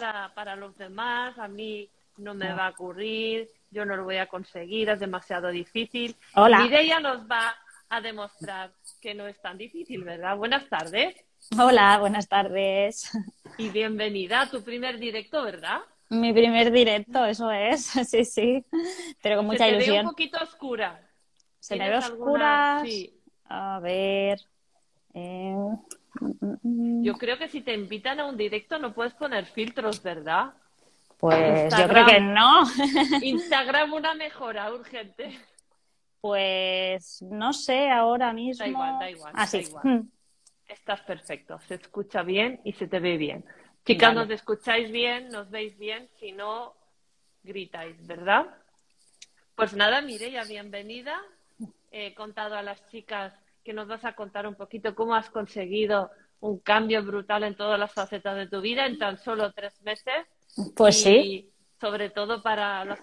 para, para los demás, a mí no me va a ocurrir, yo no lo voy a conseguir, es demasiado difícil. Hola. Mireia nos va a demostrar que no es tan difícil, ¿verdad? Buenas tardes Hola, buenas tardes. y bienvenida a tu primer directo, ¿verdad? Mi primer directo, eso es, sí, sí, pero con mucha Se te ve ilusión. un poquito oscura. Se me ve ¿Tienes oscura. alguna- Sí. A ver. eh. Yo creo que si te invitan a un directo no puedes poner filtros, ¿verdad? Pues yo creo que no. Instagram una mejora urgente. Pues no sé ahora mismo. Da igual, da igual, Ah, da igual. Mm. Estás perfecto, se escucha bien y se te ve bien. Chicas, Vale. nos escucháis bien, nos veis bien, si no, gritáis, ¿verdad? Pues nada, Mireia, bienvenida. He contado a las chicas que nos vas a contar un poquito cómo has conseguido un cambio brutal en todas las facetas de tu vida en tan solo tres meses. Pues y sí. sobre todo para las,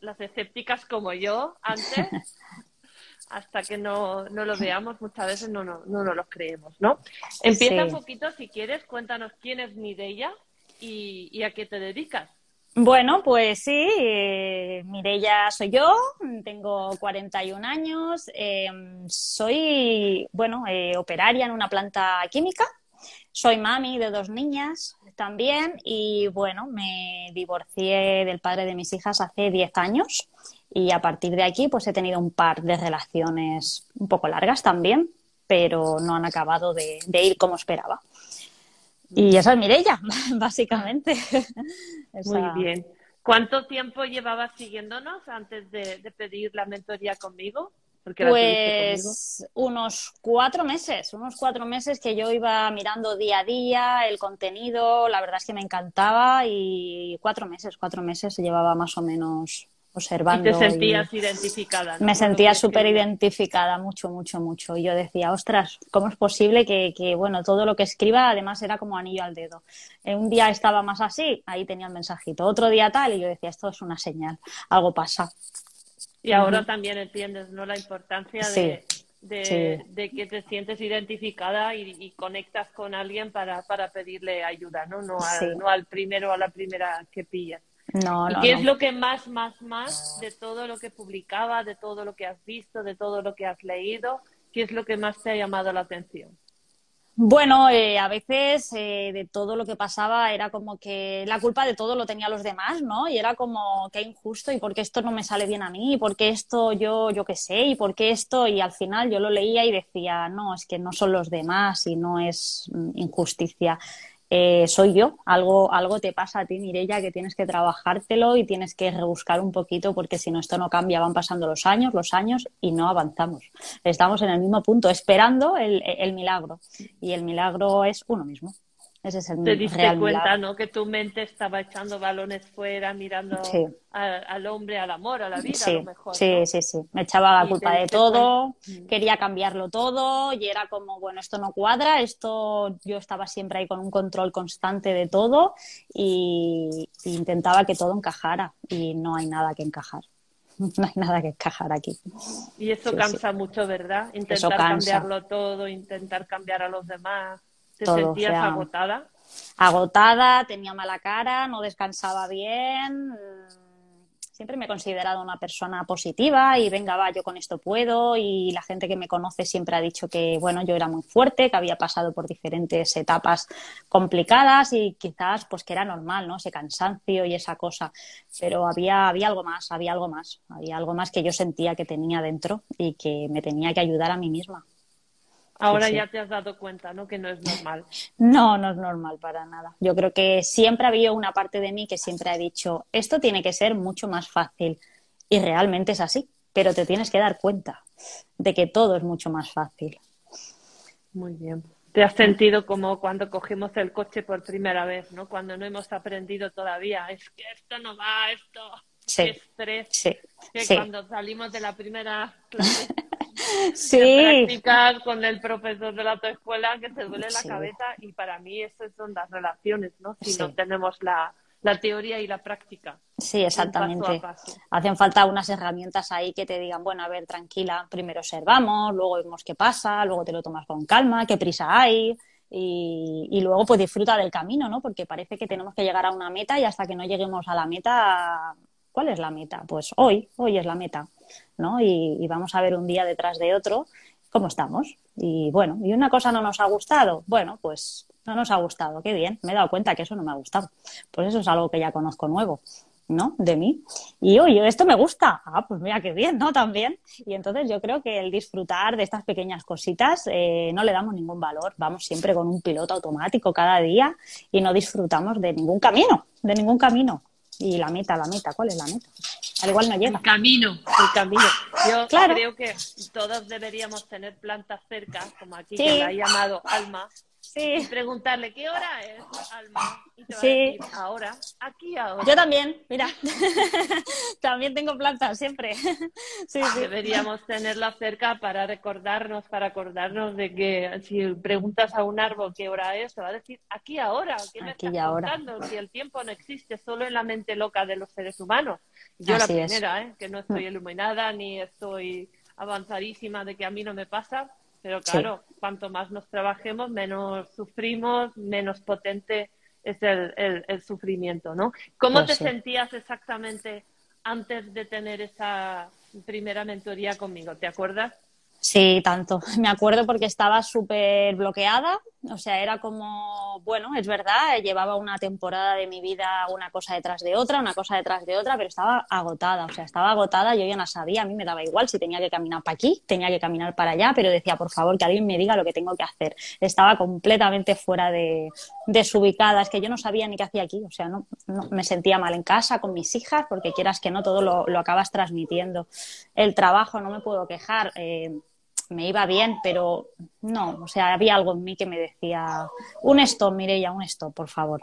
las escépticas como yo antes, hasta que no, no lo veamos muchas veces no, no, no nos lo creemos, ¿no? Empieza Sí. un poquito, si quieres, cuéntanos quién es Mireia y, y a qué te dedicas. Bueno, pues sí, eh, Mireia soy yo, tengo 41 años, eh, soy, bueno, eh, operaria en una planta química, soy mami de dos niñas también y bueno, me divorcié del padre de mis hijas hace 10 años y a partir de aquí pues he tenido un par de relaciones un poco largas también, pero no han acabado de ir como esperaba. Y esa es Mireia, básicamente. Muy bien. ¿Cuánto tiempo llevabas siguiéndonos antes de, de pedir la mentoría conmigo? Porque conmigo. Pues unos cuatro meses, unos cuatro meses que yo iba mirando día a día el contenido, la verdad es que me encantaba y cuatro meses, cuatro meses se llevaba más o menos Y observando. te y sentías identificada. ¿no? me sentía súper identificada, mucho, mucho, mucho. Y yo decía, ostras, ¿cómo es posible que, que, bueno, todo lo que escriba además era como anillo al dedo? Eh, un día estaba más así, ahí tenía el mensajito, otro día tal, y yo decía, esto es una señal, algo pasa. Y ahora Ujú. también entiendes ¿no? la importancia Sí, de, de, sí. de que te sientes identificada y, y conectas con alguien para, para pedirle ayuda, ¿no? No al, Sí. no al primero o a la primera que pillas. No, ¿Y no, qué no. es lo que más, más, más de todo lo que publicaba, de todo lo que has visto, de todo lo que has leído, qué es lo que más te ha llamado la atención? Bueno, eh, a veces eh, de todo lo que pasaba era como que la culpa de todo lo tenía los demás, ¿no? Y era como qué injusto y por qué esto no me sale bien a mí, y por qué esto yo, yo qué sé, y por qué esto, y al final yo lo leía y decía, no, es que no son los demás y no es mm, injusticia. Eh, soy yo, algo, algo te pasa a ti, Mireia, que tienes que trabajártelo y tienes que rebuscar un poquito porque si no esto no cambia, van pasando los años, los años y no avanzamos. Estamos en el mismo punto, esperando el, el milagro y el milagro es uno mismo. Ese es el Te diste real cuenta. ¿no? Que tu mente estaba echando balones fuera, mirando Sí. a- al hombre, al amor, a la vida, a Sí, lo mejor. sí, ¿no? sí, sí. Me echaba la culpa de todo, cuenta. Mm. quería cambiarlo todo y era como, bueno, esto no cuadra, esto yo estaba siempre ahí con un control constante de todo y, y intentaba que todo encajara y no hay nada que encajar. No hay nada que encajar aquí. Y eso Sí, cansa mucho, ¿verdad? Intentar cambiarlo todo, intentar cambiar a los demás. ¿Te Todo, sentías o sea, agotada? agotada, tenía mala cara, no descansaba bien. mm, Siempre me he considerado una persona positiva y venga, va, yo con esto puedo. Y la gente que me conoce siempre ha dicho que, bueno, yo era muy fuerte, que había pasado por diferentes etapas complicadas y quizás, pues que era normal, ¿no? Ese cansancio y esa cosa. Pero había, había algo más, había algo más, había algo más que yo sentía que tenía dentro y que me tenía que ayudar a mí misma. Ahora sí. ya te has dado cuenta, ¿no? Que no es normal. No, no es normal para nada. Yo creo que siempre ha habido una parte de mí que siempre ha dicho, esto tiene que ser mucho más fácil. Y realmente es así, pero te tienes que dar cuenta de que todo es mucho más fácil. Muy bien. ¿Te has sentido como cuando cogimos el coche por primera vez, ¿no? Cuando no hemos aprendido todavía. Es que esto no va, esto. Sí. Estrés. Sí, Que cuando salimos de la primera clase sí, prácticas con el profesor de la autoescuela que te duele la cabeza y para mí eso son las relaciones, ¿no? Si Sí. no tenemos la, la teoría y la práctica. sí, exactamente. paso a paso. Hacen falta unas herramientas ahí que te digan, bueno, a ver, tranquila, primero observamos, luego vemos qué pasa, luego te lo tomas con calma, qué prisa hay, y, luego pues disfruta del camino, ¿no? Porque parece que tenemos que llegar a una meta y hasta que no lleguemos a la meta, ¿cuál es la meta? Pues hoy, hoy es la meta, ¿no? Y, y vamos a ver un día detrás de otro cómo estamos. Y bueno, y una cosa no nos ha gustado, bueno, pues no nos ha gustado, qué bien, me he dado cuenta que eso no me ha gustado. Pues eso es algo que ya conozco nuevo. ¿no? De mí. Y oye, esto me gusta. Ah, pues mira qué bien, ¿no? También. Y entonces yo creo que el disfrutar de estas pequeñas cositas eh, no le damos ningún valor. Vamos siempre con un piloto automático cada día y no disfrutamos de ningún camino, de ningún camino. Y la meta, la meta, ¿cuál es la meta? Al igual no llega. El camino, el camino. Yo creo que todos deberíamos tener plantas cerca, como aquí que la ha llamado Alma, Sí. Y preguntarle, ¿qué hora es, Alma? Y te va sí. a decir, ahora, aquí, ahora. Yo también, mira. también tengo plantas, siempre. sí, sí. Deberíamos tenerla cerca para recordarnos, para acordarnos de que si preguntas a un árbol qué hora es, te va a decir, aquí, ahora. ¿Qué me aquí estás contando? Si el tiempo no existe solo en la mente loca de los seres humanos. Yo la primera, ¿eh? que no estoy mm. iluminada ni estoy avanzadísima de que a mí no me pasa pero claro, cuanto más nos trabajemos, menos sufrimos, menos potente es el, el, sufrimiento, ¿no? ¿Cómo pues te sentías exactamente antes de tener esa primera mentoría conmigo? ¿Te acuerdas? Sí, tanto. Me acuerdo porque estaba súper bloqueada, o sea, era como, bueno, es verdad, llevaba una temporada de mi vida una cosa detrás de otra, una cosa detrás de otra, pero estaba agotada, o sea, estaba agotada, yo ya no sabía, a mí me daba igual si tenía que caminar para aquí, tenía que caminar para allá, pero decía, por favor, que alguien me diga lo que tengo que hacer. Estaba completamente fuera de desubicada, es que yo no sabía ni qué hacía aquí, o sea, no, me sentía mal en casa con mis hijas, porque quieras que no, todo lo, lo acabas transmitiendo. El trabajo, no me puedo quejar. Eh, me iba bien, pero no, o sea, había algo en mí que me decía, un stop, Mireia, un stop, por favor.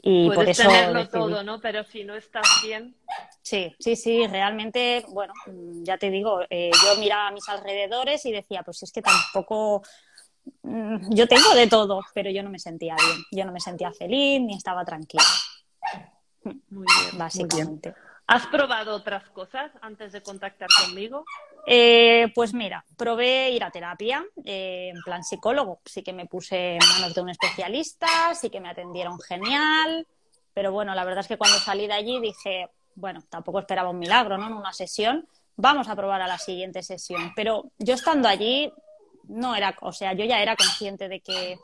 Y por eso tenerlo todo, ¿no? Pero si no estás bien. Sí, sí, sí, realmente, bueno, ya te digo, eh, yo miraba a mis alrededores y decía, pues es que tampoco mm, yo tengo de todo, pero yo no me sentía bien, yo no me sentía feliz ni estaba tranquila. Muy bien, básicamente. ¿Has probado otras cosas antes de contactar conmigo? Eh, pues mira, probé ir a terapia eh, en plan psicólogo. Sí que me puse en manos de un especialista, sí que me atendieron genial. Pero bueno, la verdad es que cuando salí de allí dije, bueno, tampoco esperaba un milagro, ¿no? En una sesión, vamos a probar a la siguiente sesión. Pero yo estando allí, no era, o sea, yo ya era consciente de que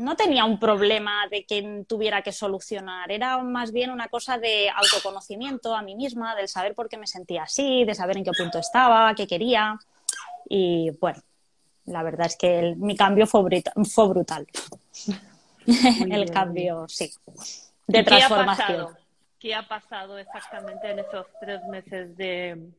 no tenía un problema de que tuviera que solucionar, era más bien una cosa de autoconocimiento a mí misma, del saber por qué me sentía así, de saber en qué punto estaba, qué quería. Y bueno, la verdad es que mi cambio fue, brutal. el cambio, sí, de transformación. ¿Qué ha, pasado? exactamente en esos tres meses de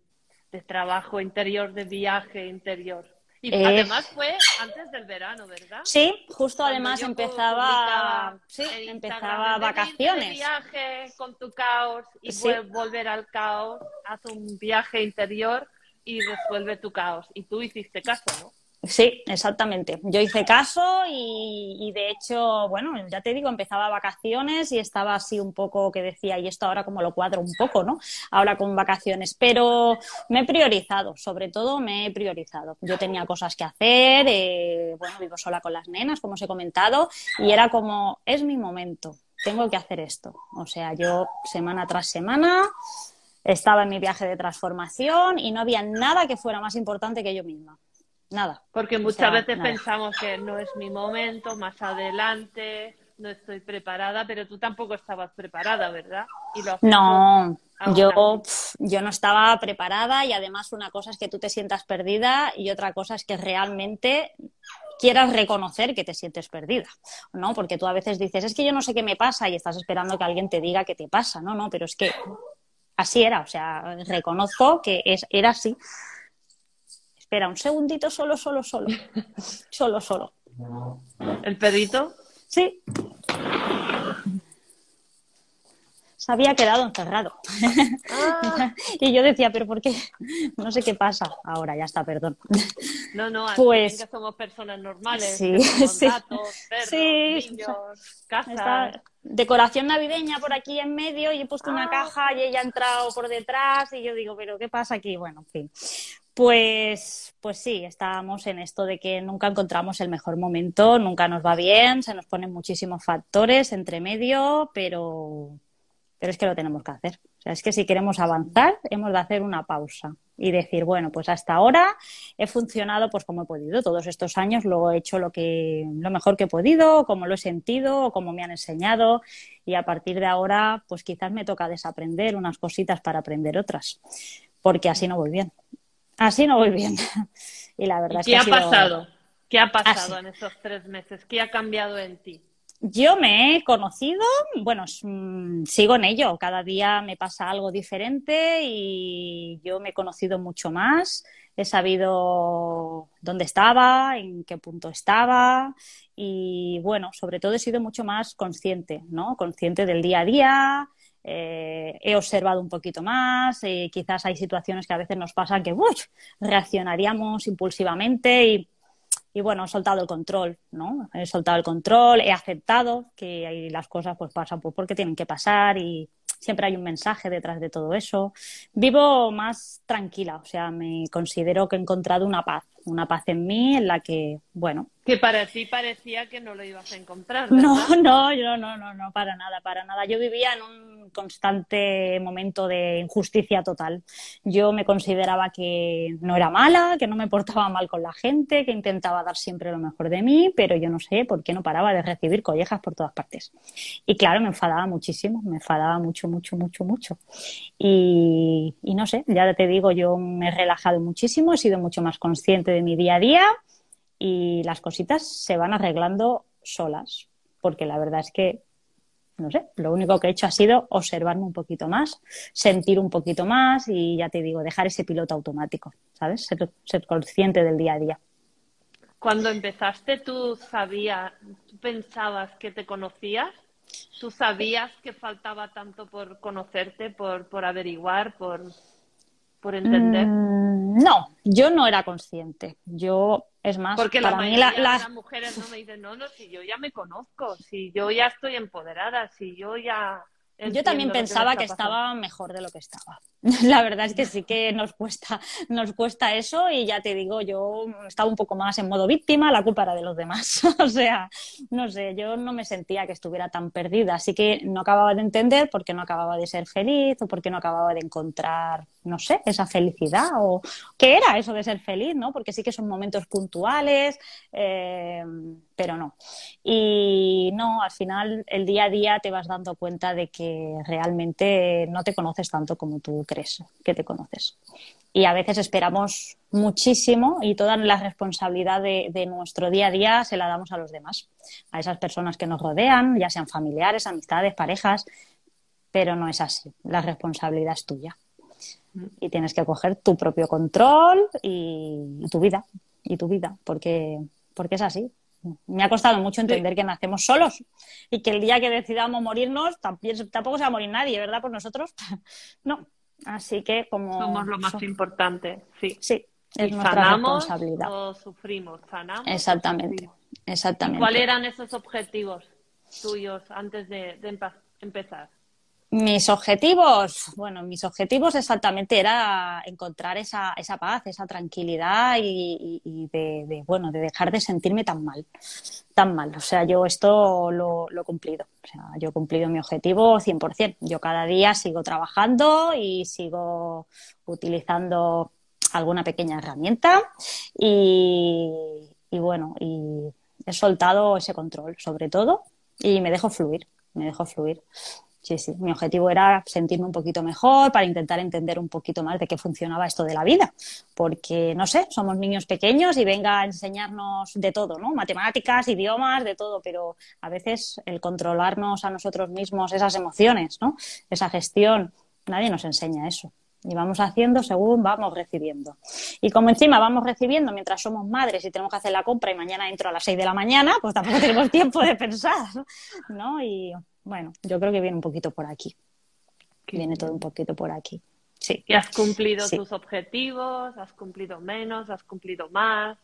trabajo interior, de viaje interior? Y además fue antes del verano, ¿verdad? Sí, justo además empezaba, sí, empezaba vacaciones. viaje con tu caos y volver al caos, haz un viaje interior y resuelve tu caos. Y tú hiciste caso, ¿no? Sí, exactamente. Yo hice caso y, de hecho, bueno, ya te digo, empezaba vacaciones y estaba así un poco que decía, y esto ahora como lo cuadro un poco, ¿no? Ahora con vacaciones, pero me he priorizado, sobre todo me he priorizado. Yo tenía cosas que hacer, eh, bueno, vivo sola con las nenas, como os he comentado, y era como, es mi momento, tengo que hacer esto. O sea, yo semana tras semana estaba en mi viaje de transformación y no había nada que fuera más importante que yo misma nada. Porque muchas veces pensamos que no es mi momento, más adelante, no estoy preparada, pero tú tampoco estabas preparada, ¿verdad? no, yo, yo no estaba preparada y además una cosa es que tú te sientas perdida y otra cosa es que realmente quieras reconocer que te sientes perdida, ¿no? Porque tú a veces dices, es que yo no sé qué me pasa y estás esperando que alguien te diga qué te pasa, no, no, pero es que así era, o sea, reconozco que es, era así. Espera, un segundito, solo, solo, solo. solo, solo. ¿El perrito? Sí. Se había quedado encerrado. Ah. y yo decía, ¿pero por qué? No sé qué pasa. Ahora ya está, perdón. No, no, pues que somos personas normales. Sí, sí. Gatos, perros, sí. niños, casas. decoración navideña por aquí en medio y he puesto una ah. caja y ella ha entrado por detrás y yo digo, ¿pero qué pasa aquí? Bueno, en fin. Pues, pues sí, estábamos en esto de que nunca encontramos el mejor momento, nunca nos va bien, se nos ponen muchísimos factores entre medio, pero, pero es que lo tenemos que hacer. O sea, es que si queremos avanzar, hemos de hacer una pausa y decir, bueno, pues hasta ahora he funcionado pues como he podido. Todos estos años lo he hecho lo que lo mejor que he podido, como lo he sentido, como me han enseñado y a partir de ahora pues quizás me toca desaprender unas cositas para aprender otras, porque así no voy bien. Así no voy bien. y la verdad es que ¿Qué ha, pasado? ¿Qué ha pasado en esos tres meses? ¿Qué ha cambiado en ti? Yo me he conocido, bueno, mm, sigo en ello, cada día me pasa algo diferente y yo me he conocido mucho más, he sabido dónde estaba, en qué punto estaba y bueno, sobre todo he sido mucho más consciente, ¿no? Consciente del día a día, eh, he observado un poquito más, eh, quizás hay situaciones que a veces nos pasa que reaccionaríamos impulsivamente y, y, bueno, he soltado el control, ¿no? He soltado el control, he aceptado que las cosas pues pasan pues, porque tienen que pasar y siempre hay un mensaje detrás de todo eso. Vivo más tranquila, o sea, me considero que he encontrado una paz, una paz en mí en la que, bueno. Que para ti parecía que no lo ibas a encontrar. No, no, yo no, no, no, para nada, para nada. Yo vivía en un constante momento de injusticia total. Yo me consideraba que no era mala, que no me portaba mal con la gente, que intentaba dar siempre lo mejor de mí, pero yo no sé por qué no paraba de recibir collejas por todas partes. Y claro, me enfadaba muchísimo, me enfadaba mucho, mucho, mucho, mucho. Y, y no sé, ya te digo, yo me he relajado muchísimo, he sido mucho más consciente de mi día a día y las cositas se van arreglando solas, porque la verdad es que no sé, lo único que he hecho ha sido observarme un poquito más, sentir un poquito más y ya te digo, dejar ese piloto automático, ¿sabes? Ser, consciente del día a día. Cuando empezaste, ¿tú sabías, tú pensabas que te conocías? ¿Tú sabías que faltaba tanto por conocerte, por, por averiguar, por, por entender? Mm, no, yo no era consciente. Yo, es más, porque para la mí las mujeres no me dicen, no, no, si yo ya me conozco, si yo ya estoy empoderada, si yo ya yo también pensaba que, estaba mejor de lo que estaba. La verdad es que sí que nos cuesta, nos cuesta eso y ya te digo, yo estaba un poco más en modo víctima, la culpa era de los demás. o sea, no sé, yo no me sentía que estuviera tan perdida, así que no acababa de entender por qué no acababa de ser feliz o por qué no acababa de encontrar, no sé, esa felicidad o qué era eso de ser feliz, ¿no? Porque sí que son momentos puntuales. Eh, pero no. Y no, al final el día a día te vas dando cuenta de que realmente no te conoces tanto como tú crees que te conoces. Y a veces esperamos muchísimo y toda la responsabilidad de, nuestro día a día se la damos a los demás, a esas personas que nos rodean, ya sean familiares, amistades, parejas, pero no es así. La responsabilidad es tuya. Y tienes que coger tu propio control y, tu vida, y tu vida, porque, porque es así. Me ha costado mucho entender que nacemos solos y que el día que decidamos morirnos tampoco se va a morir nadie, ¿verdad? Por nosotros. no. Así que como... Somos lo más importante, sí. Sí, es nuestra responsabilidad. O sufrimos, sanamos. Exactamente, exactamente. ¿Cuáles eran esos objetivos tuyos antes de empezar? Mis objetivos, bueno, mis objetivos exactamente era encontrar esa, esa paz, esa tranquilidad y, de, bueno, de dejar de sentirme tan mal, tan mal. O sea, yo esto lo, lo he cumplido. O sea, yo he cumplido mi objetivo 100%. Yo cada día sigo trabajando y sigo utilizando alguna pequeña herramienta y, y bueno, y he soltado ese control sobre todo y me dejo fluir, me dejo fluir. Sí, sí. Mi objetivo era sentirme un poquito mejor para intentar entender un poquito más de qué funcionaba esto de la vida. Porque, no sé, somos niños pequeños y venga a enseñarnos de todo, ¿no? Matemáticas, idiomas, de todo, pero a veces el controlarnos a nosotros mismos esas emociones, ¿no? Esa gestión, nadie nos enseña eso. Y vamos haciendo según vamos recibiendo. Y como encima vamos recibiendo mientras somos madres y tenemos que hacer la compra y mañana entro a las 6 de la mañana, pues tampoco tenemos tiempo de pensar, ¿no? Y bueno, yo creo que viene un poquito por aquí. viene todo un poquito por aquí. Sí. ¿Y has cumplido tus objetivos? ¿Has cumplido menos? ¿Has cumplido más?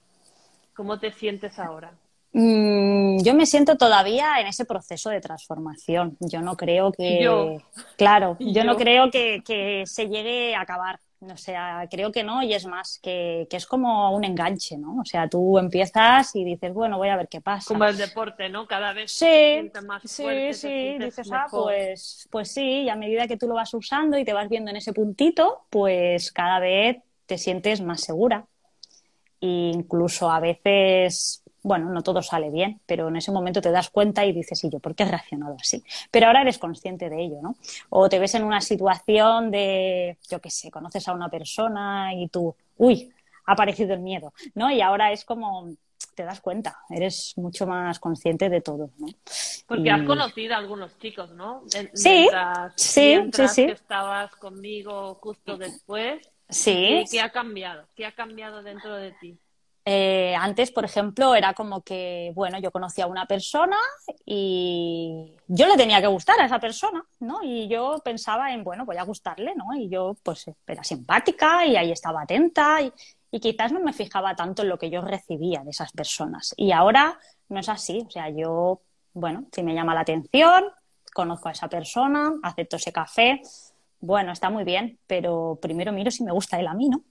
¿Cómo te sientes ahora? Mm, yo me siento todavía en ese proceso de transformación. Yo no creo que. Claro, yo, no creo que, se llegue a acabar. O sea, creo que no, y es más, que, que, es como un enganche, ¿no? O sea, tú empiezas y dices, bueno, voy a ver qué pasa. Como el deporte, ¿no? Cada vez sí, te más sí, fuerte, sí, dices, ah, pues, pues sí, y a medida que tú lo vas usando y te vas viendo en ese puntito, pues cada vez te sientes más segura. E incluso a veces bueno, no todo sale bien, pero en ese momento te das cuenta y dices, ¿y yo por qué he reaccionado así? Pero ahora eres consciente de ello, ¿no? O te ves en una situación de, yo qué sé, conoces a una persona y tú, uy, ha aparecido el miedo, ¿no? Y ahora es como, te das cuenta, eres mucho más consciente de todo, ¿no? Porque has conocido a algunos chicos, ¿no? Sí, sí, sí, sí. Que estabas conmigo justo después. Sí. ¿Qué ha cambiado? ¿Qué ha cambiado dentro de ti? Eh, antes, por ejemplo, era como que, bueno, yo conocía a una persona y yo le tenía que gustar a esa persona, ¿no? Y yo pensaba en, bueno, voy a gustarle, ¿no? Y yo, pues, era simpática y ahí estaba atenta y, y quizás no me fijaba tanto en lo que yo recibía de esas personas. Y ahora no es así, o sea, yo, bueno, si me llama la atención, conozco a esa persona, acepto ese café, bueno, está muy bien, pero primero miro si me gusta él a mí, ¿no?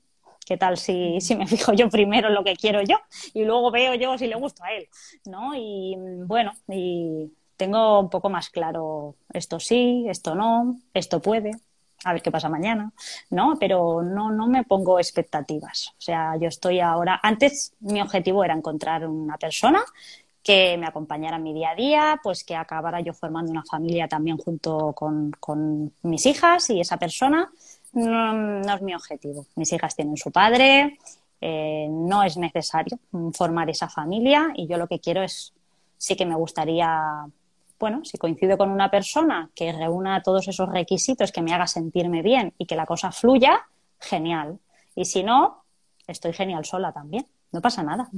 ¿Qué tal si, si, me fijo yo primero en lo que quiero yo y luego veo yo si le gusto a él? ¿no? Y bueno, y tengo un poco más claro esto sí, esto no, esto puede, a ver qué pasa mañana, ¿no? Pero no, no me pongo expectativas. O sea, yo estoy ahora, antes mi objetivo era encontrar una persona que me acompañara en mi día a día, pues que acabara yo formando una familia también junto con, con mis hijas y esa persona no, es mi objetivo. Mis hijas tienen su padre, eh, no es necesario formar esa familia y yo lo que quiero es, sí que me gustaría, bueno, si coincido con una persona que reúna todos esos requisitos, que me haga sentirme bien y que la cosa fluya, genial. Y si no, estoy genial sola también. No pasa nada.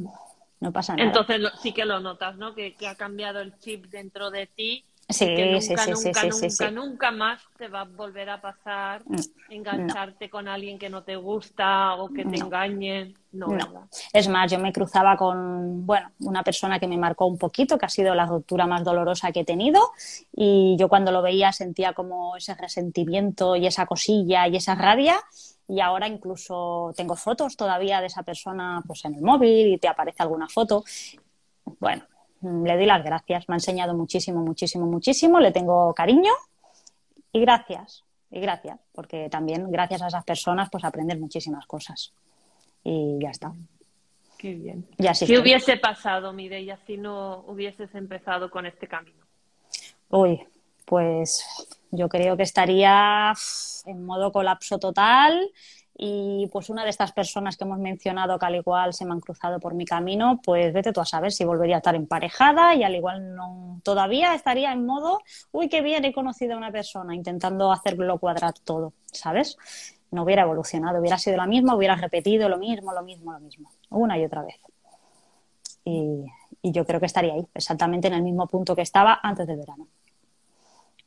No pasa nada. Entonces sí que lo notas, ¿no? que ha cambiado el chip dentro de ti Sí, nunca, sí, sí, nunca, sí, nunca, nunca más te va a volver a pasar engancharte con alguien que no te gusta o que te No. engañen. No, No. Es más, yo me cruzaba con, bueno, una persona que me marcó un poquito, que ha sido la ruptura más dolorosa que he tenido, y yo cuando lo veía sentía como ese resentimiento y esa cosilla y esa rabia, y ahora incluso tengo fotos todavía de esa persona pues en el móvil y te aparece alguna foto. Bueno, le doy las gracias, me ha enseñado muchísimo, muchísimo, muchísimo, le tengo cariño y gracias, y gracias, porque también gracias a esas personas pues aprendes muchísimas cosas. Y ya está. Qué bien. Y así ¿Qué estoy. hubiese pasado, Mireia, si no hubieses empezado con este camino? Uy, pues yo creo que estaría en modo colapso total y pues una de estas personas que hemos mencionado que al igual se me han cruzado por mi camino, pues vete tú a saber si volvería a estar emparejada y al igual no todavía estaría en modo, uy, qué bien, he conocido a una persona intentando hacerlo cuadrar todo, ¿sabes? No hubiera evolucionado, hubiera sido la misma, hubiera repetido lo mismo, lo mismo, lo mismo, una y otra vez. Y, y yo creo que estaría ahí, exactamente en el mismo punto que estaba antes del verano.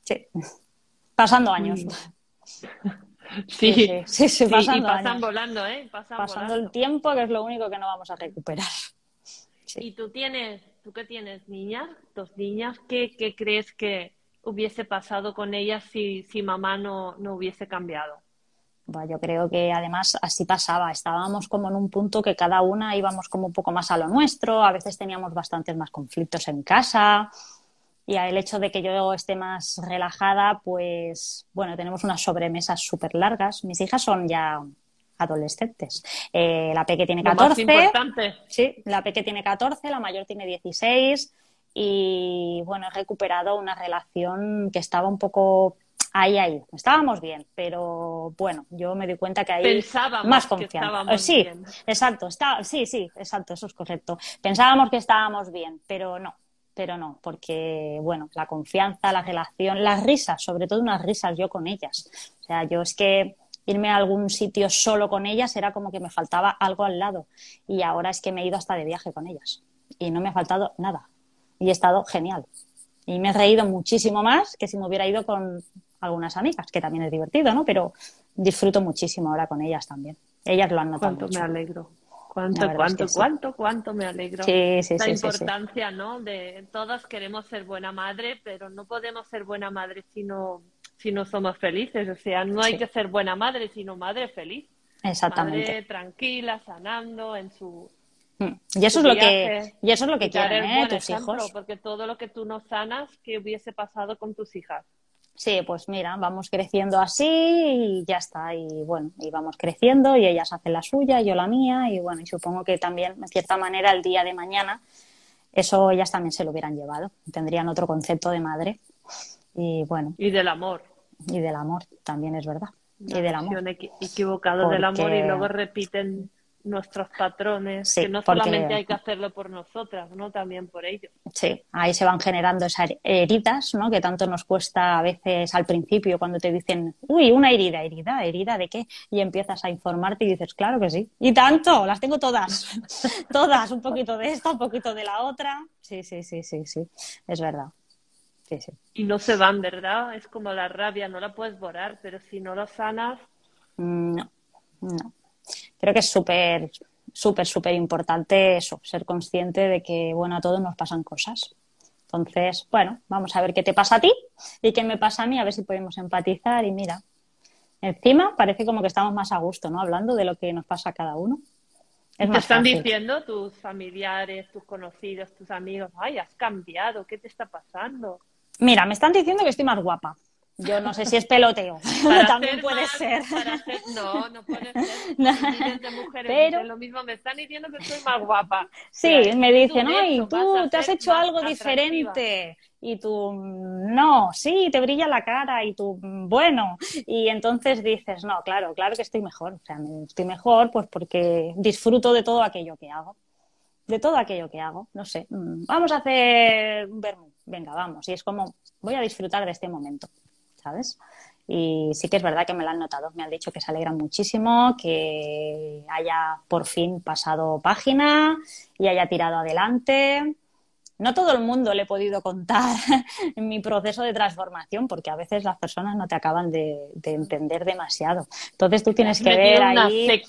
Sí. Pasando años. Sí, Sí, sí, y pasan años. volando, ¿eh? Pasan Pasando volando. el tiempo, que es lo único que no vamos a recuperar. ¿Y tú tienes, tú que tienes niñas, dos niñas, qué, qué crees que hubiese pasado con ellas si, si mamá no, no hubiese cambiado? Yo creo que además así pasaba. Estábamos como en un punto que cada una íbamos como un poco más a lo nuestro. A veces teníamos bastantes más conflictos en casa. Y el hecho de que yo esté más relajada, pues bueno, tenemos unas sobremesas súper largas. Mis hijas son ya adolescentes. Eh, la Peque tiene Lo más 14. importante. Sí, la Peque tiene 14, la mayor tiene 16 y bueno, he recuperado una relación que estaba un poco ahí, ahí. Estábamos bien, pero bueno, yo me di cuenta que ahí Pensábamos más que confianza. estábamos Eh, sí, bien. exacto, está, sí, sí, exacto, eso es correcto. Pensábamos que estábamos bien, pero no, pero no, porque bueno, la confianza, la relación, las risas, sobre todo unas risas yo con ellas. O sea, yo es que irme a algún sitio solo con ellas era como que me faltaba algo al lado. Y ahora es que me he ido hasta de viaje con ellas. Y no me ha faltado nada. Y he estado genial. Y me he reído muchísimo más que si me hubiera ido con algunas amigas, que también es divertido, ¿no? Pero disfruto muchísimo ahora con ellas también. Ellas lo han notado Cuánto mucho. me alegro. Cuánto, verdad es cuánto, que sí. cuánto, cuánto me alegro. Sí, sí, La importancia, ¿no? De todas queremos ser buena madre, pero no podemos ser buena madre si no, si no somos felices. O sea, no hay que ser buena madre, sino madre feliz. madre tranquila, sanando en su mm. y eso es lo que y eso es lo que quieren ¿eh? tus hijos porque todo lo que tú no sanas que hubiese pasado con tus hijas Sí, pues mira, vamos creciendo así y ya está. Y bueno, y vamos creciendo y ellas hacen la suya, yo la mía. Y bueno, y supongo que también, de cierta manera, el día de mañana, eso ellas también se lo hubieran llevado. Tendrían otro concepto de madre. Y bueno. Y del amor. Y del amor, también es verdad. y del amor. equivocado del amor y luego repiten nuestros patrones, que no solamente hay que hacerlo por nosotras, ¿no? También por ellos. Sí, ahí se van generando esas heridas, ¿no? Que tanto nos cuesta a veces al principio cuando te dicen, uy, una herida, herida, herida de qué? Y empiezas a informarte y dices, claro que sí. Y tanto, las tengo todas, todas, un poquito de esta, un poquito de la otra. Sí, sí, sí, sí, sí, es verdad. Sí, sí. Y no se van, ¿verdad? Es como la rabia, no la puedes borrar, pero si no lo sanas... Mm, no, no creo que es súper, súper, súper importante eso, ser consciente de que, bueno, a todos nos pasan cosas. Entonces, bueno, vamos a ver qué te pasa a ti y qué me pasa a mí, a ver si podemos empatizar y mira, encima parece como que estamos más a gusto, ¿no? Hablando de lo que nos pasa a cada uno. Es te están diciendo tus familiares, tus conocidos, tus amigos, ay, has cambiado, ¿qué te está pasando? Mira, me están diciendo que estoy más guapa. Yo no sé si es peloteo. También puede ser. No, no puede ser. de mujeres Pero... lo mismo. Me están diciendo que soy más guapa. Sí, me dicen, ay, tú te has hecho algo diferente. Y tú, no, sí, te brilla la cara. Y tú, bueno. Y entonces dices, no, claro, claro que estoy mejor. O sea, estoy mejor pues porque disfruto de todo aquello que hago. De todo aquello que hago. No sé. Mm, vamos a hacer un vermú. Venga, vamos. Y es como, voy a disfrutar de este momento. ¿Sabes? Y sí que es verdad que me lo han notado, me han dicho que se alegran muchísimo, que haya por fin pasado página y haya tirado adelante. No todo el mundo le he podido contar mi proceso de transformación, porque a veces las personas no te acaban de, entender demasiado. Entonces tú tienes que ver ahí.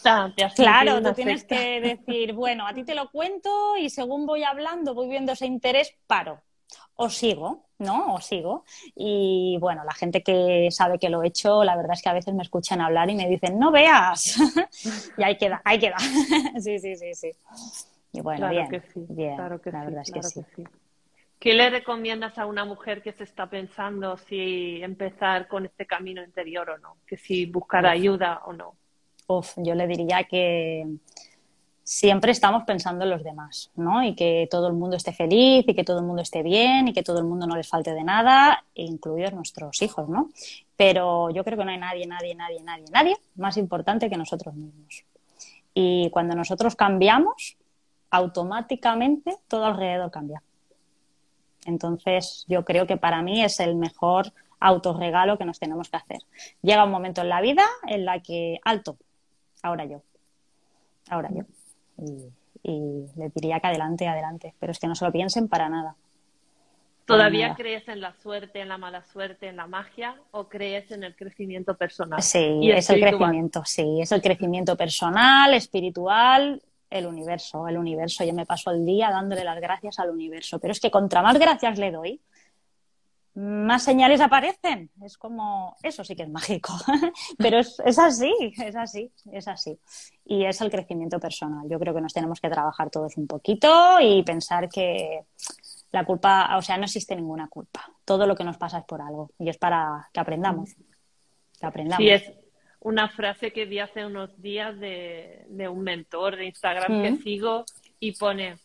claro, tú tienes que decir, bueno, a ti te lo cuento y según voy hablando, voy viendo ese interés, paro o sigo, ¿no? O sigo. Y bueno, la gente que sabe que lo he hecho, la verdad es que a veces me escuchan hablar y me dicen, no veas. y ahí queda, ahí queda. sí, sí, sí, sí. Y bueno, bien, bien. la verdad es que, sí. ¿Qué le recomiendas a una mujer que se está pensando si empezar con este camino interior o no? Que si buscar ayuda o no. Uf, yo le diría que siempre estamos pensando en los demás, ¿no? Y que todo el mundo esté feliz y que todo el mundo esté bien y que todo el mundo no les falte de nada, incluidos nuestros hijos, ¿no? Pero yo creo que no hay nadie, nadie, nadie, nadie, nadie más importante que nosotros mismos. Y cuando nosotros cambiamos, automáticamente todo alrededor cambia. Entonces, yo creo que para mí es el mejor autorregalo que nos tenemos que hacer. Llega un momento en la vida en la que, alto, ahora yo, ahora yo y, le diría que adelante, adelante, pero es que no se lo piensen para nada. ¿Todavía crees en la suerte, en la mala suerte, en la magia o crees en el crecimiento personal? Sí, es el crecimiento, sí, es el crecimiento personal, espiritual, el universo, el universo. Yo me paso el día dándole las gracias al universo, pero es que contra más gracias le doy, más señales aparecen. Es como, eso sí que es mágico, pero es, así, es así, es así. Y es el crecimiento personal. Yo creo que nos tenemos que trabajar todos un poquito y pensar que la culpa, o sea, no existe ninguna culpa. Todo lo que nos pasa es por algo y es para que aprendamos. Que aprendamos. Sí, es una frase que vi hace unos días de, un mentor de Instagram que mm. sigo y pone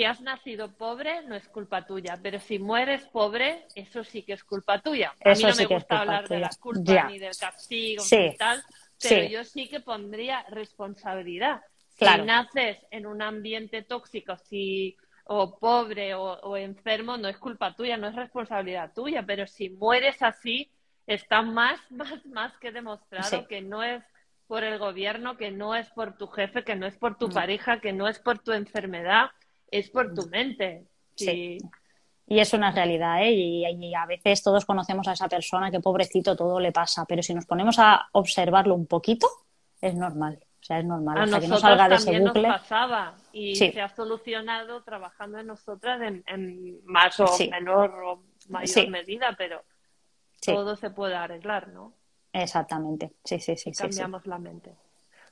que has nacido pobre no es culpa tuya, pero si mueres pobre, eso sí que es culpa tuya. A mí no me gusta hablar de la culpa ni del castigo ni tal, pero yo sí que pondría responsabilidad. Si naces en un ambiente tóxico, si o pobre o, enfermo, no es culpa tuya, no es responsabilidad tuya, pero si mueres así, está más, más, más que demostrado que no es por el gobierno, que no es por tu jefe, que no es por tu mm. pareja, que no es por tu enfermedad, es por tu mente. Sí. Y es una realidad, ¿eh? Y, a veces todos conocemos a esa persona que pobrecito todo le pasa, pero si nos ponemos a observarlo un poquito, es normal. O sea, es normal. A hasta que no salga de ese bucle. Nos pasaba y se ha solucionado trabajando en nosotras en, más o menor o mayor medida, pero todo se puede arreglar, ¿no? Exactamente. Sí, sí, sí. cambiamos la mente.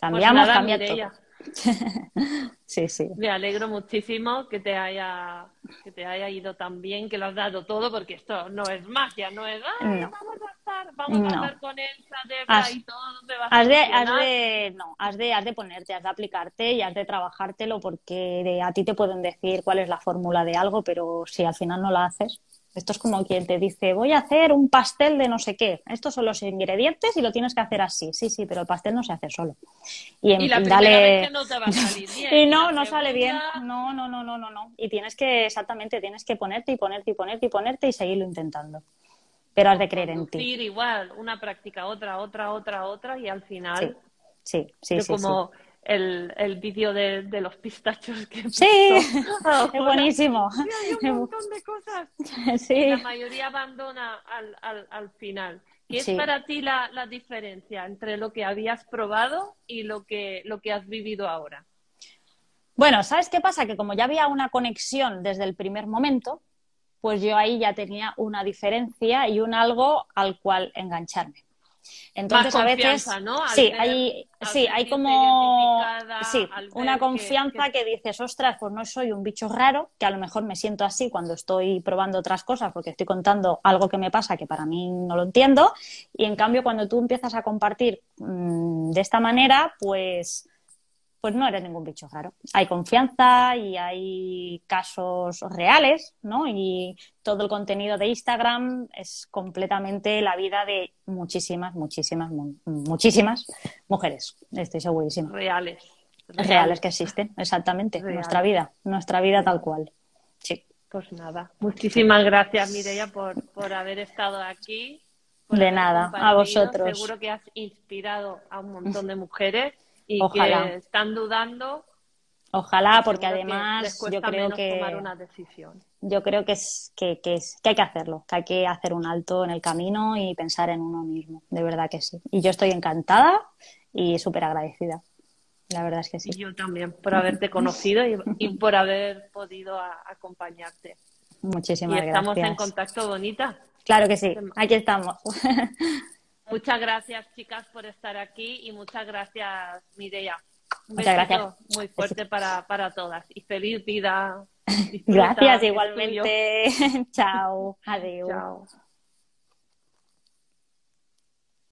Cambiamos, Pues nada, todo. sí, sí. Me alegro muchísimo que te haya que te haya ido tan bien, que lo has dado todo, porque esto no es magia, no es Ay, No. vamos a estar, vamos a hablar con Elsa, Debra Has- y todo te va Has de, has de, no, has de, has de ponerte, has de aplicarte y has de trabajártelo porque de- a ti te pueden decir cuál es la fórmula de algo, pero si al final no la haces, esto es como quien te dice, voy a hacer un pastel de no sé qué. Estos son los ingredientes y lo tienes que hacer así. Sí, sí, pero el pastel no se hace solo. Y, en- Y la primera dale- vez que no te va a salir bien. y no, no sale bien. No, no, no, no, no, no. Y tienes que, exactamente, tienes que ponerte y ponerte y ponerte y ponerte y seguirlo intentando. Pero has de creer en ti. Igual, una práctica, otra, otra, otra, otra, y al final, Sí, sí, sí, yo sí. como el, el vídeo de, de los pistachos que Sí, es buenísimo. Sí, hay un montón de cosas. Sí. La mayoría abandona al, al, al final. ¿Qué es Sí. para ti la, la diferencia entre lo que habías probado y lo que, lo que has vivido ahora? Bueno, ¿sabes qué pasa? Que como ya había una conexión desde el primer momento, pues yo ahí ya tenía una diferencia y un algo al cual engancharme. Entonces Más a veces ¿no? Sí, ver- hay sí, hay como sí, una confianza que- que... dices, "Ostras, pues no soy un bicho raro", que a lo mejor me siento así cuando estoy probando otras cosas porque estoy contando algo que me pasa que para mí no lo entiendo y en cambio cuando tú empiezas a compartir mm, de esta manera, pues pues no eres ningún bicho raro. Hay confianza y hay casos reales, ¿no? Y todo el contenido de Instagram es completamente la vida de muchísimas, muchísimas, mu- muchísimas mujeres. Estoy segurísima. reales. Reales que existen, exactamente. Reales. Nuestra vida, nuestra vida tal cual. Sí. Pues nada, muchísimas gracias Mireia por, por haber estado aquí. De nada, a vosotros. Seguro que has inspirado a un montón de mujeres y Ojalá. que están dudando. Ojalá, porque que además yo creo que tomar una decisión. yo creo que es que, que es que hay que hacerlo, que hay que hacer un alto en el camino y pensar en uno mismo, de verdad que sí. Y yo estoy encantada y súper agradecida. La verdad es que sí. Y yo también por haberte conocido y, y por haber podido a- acompañarte. Muchísimas y estamos gracias. en contacto, bonita. Claro que sí, aquí estamos. Muchas gracias, chicas, por estar aquí y muchas gracias, Mireia. Un Muchas gracias. muy fuerte para, para todas y feliz vida. Disfruta, Gracias igualmente. Chao. Adiós. Chao.